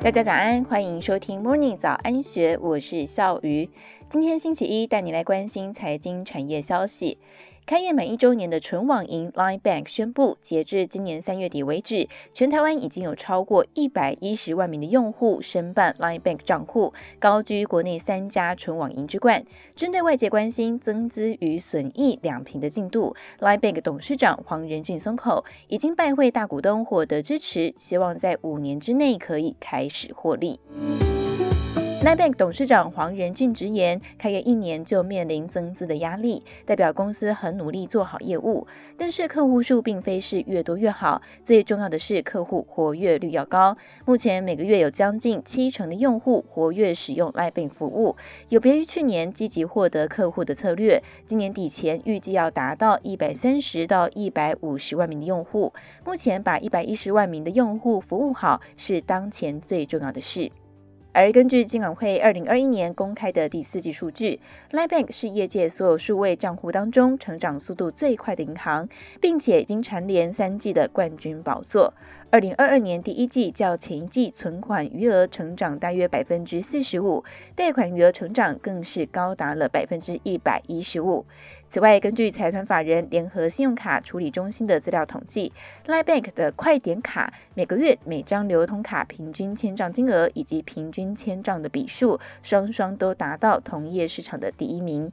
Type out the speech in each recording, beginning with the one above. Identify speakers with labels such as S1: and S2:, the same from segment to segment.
S1: 大家早安，欢迎收听 Morning 早安学，我是笑鱼。今天星期一，带你来关心财经产业消息。开业满一周年的纯网银 Line Bank 宣布，截至今年三月底为止，全台湾已经有超过一百一十万名的用户申办 Line Bank 账户，高居国内三家纯网银之冠。针对外界关心增资与损益两平的进度，Line Bank 董事长黄仁俊松口，已经拜会大股东获得支持，希望在五年之内可以开始获利。Line Bank 董事长黄仁俊直言，开业一年就面临增资的压力，代表公司很努力做好业务，但是客户数并非是越多越好，最重要的是客户活跃率要高。目前每个月有将近七成的用户活跃使用 Nibank 服务，有别于去年积极获得客户的策略，今年底前预计要达到一百三十到一百五十万名的用户。目前把一百一十万名的用户服务好，是当前最重要的事。而根据金管会二零二一年公开的第四季数据，Line Bank 是业界所有数位账户当中成长速度最快的银行，并且已经蝉联三季的冠军宝座。二零二二年第一季较前一季存款余额成长大约百分之四十五，贷款余额成长更是高达了百分之一百一十五。此外，根据财团法人联合信用卡处理中心的资料统计，Line Bank 的快点卡每个月每张流通卡平均签账金额以及平均均千账的笔数，双双都达到同业市场的第一名。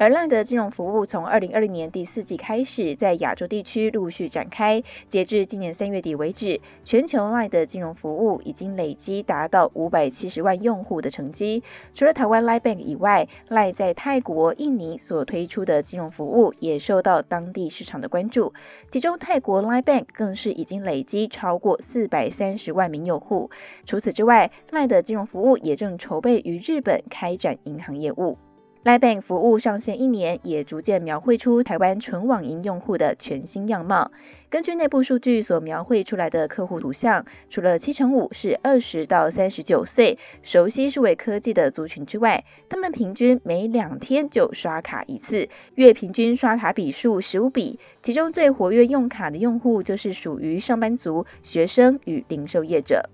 S1: 而 LINE 的金融服务从二零二零年第四季开始，在亚洲地区陆续展开。截至今年三月底为止，全球 LINE 的金融服务已经累积达到五百七十万用户的成绩。除了台湾 LINE Bank 以外，LINE 在泰国、印尼所推出的金融服务也受到当地市场的关注。其中，泰国 LINE Bank 更是已经累积超过四百三十万名用户。除此之外，LINE 的金融服务也正筹备于日本开展银行业务。Line Bank 服务上线一年，也逐渐描绘出台湾纯网银用户的全新样貌。根据内部数据所描绘出来的客户图像，除了七成五是二十到三十九岁、熟悉数位科技的族群之外，他们平均每两天就刷卡一次，月平均刷卡笔数十五笔。其中最活跃用卡的用户就是属于上班族、学生与零售业者。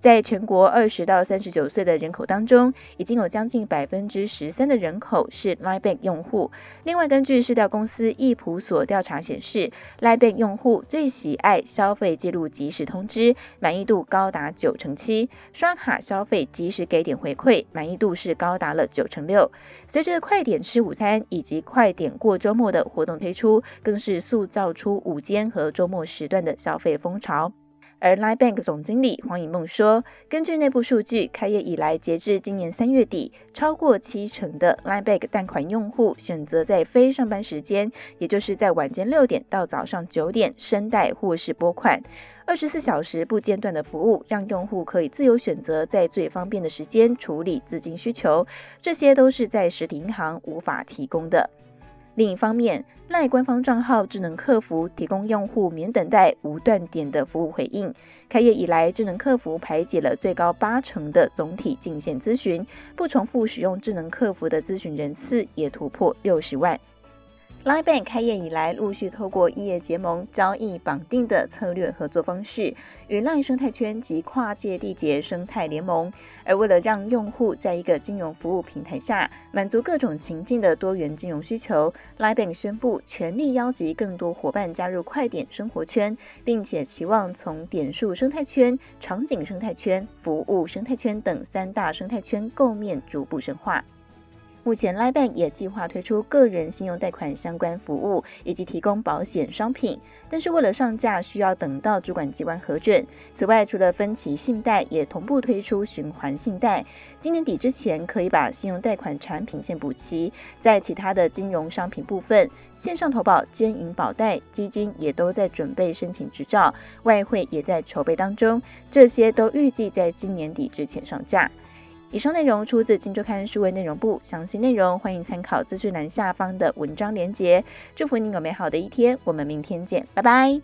S1: 在全国二十到三十九岁的人口当中，已经有将近百分之十三的人口是 Line Bank 用户。另外，根据市调公司易普所调查显示，Line Bank 用户最喜爱消费记录即时通知，满意度高达九成七；刷卡消费即时给点回馈，满意度是高达了九成六。随着快点吃午餐以及快点过周末的活动推出，更是塑造出午间和周末时段的消费风潮。而 Line Bank 总经理黄以梦说，根据内部数据，开业以来，截至今年三月底，超过七成的 Line Bank 贷款用户选择在非上班时间，也就是在晚间六点到早上九点申贷或是拨款，二十四小时不间断的服务，让用户可以自由选择在最方便的时间处理资金需求，这些都是在实体银行无法提供的。另一方面奈官方账号智能客服提供用户免等待、无断点的服务回应。开业以来，智能客服排解了最高八成的总体进线咨询，不重复使用智能客服的咨询人次也突破六十万。Line Bank 开业以来，陆续透过异业结盟、交易绑定的策略合作方式，与 Line 生态圈及跨界缔结生态联盟。而为了让用户在一个金融服务平台下满足各种情境的多元金融需求，Line Bank 宣布全力邀集更多伙伴加入快点生活圈，并且期望从点数生态圈、场景生态圈、服务生态圈等三大生态圈构面逐步深化。目前，Lai Bank 也计划推出个人信用贷款相关服务，以及提供保险商品。但是，为了上架，需要等到主管机关核准。此外，除了分期信贷，也同步推出循环信贷。今年底之前，可以把信用贷款产品线补齐。在其他的金融商品部分，线上投保、兼营保贷、基金也都在准备申请执照，外汇也在筹备当中。这些都预计在今年底之前上架。以上内容出自《金州刊》数位内容部，详细内容欢迎参考资讯栏下方的文章连接。祝福你有美好的一天，我们明天见，拜拜。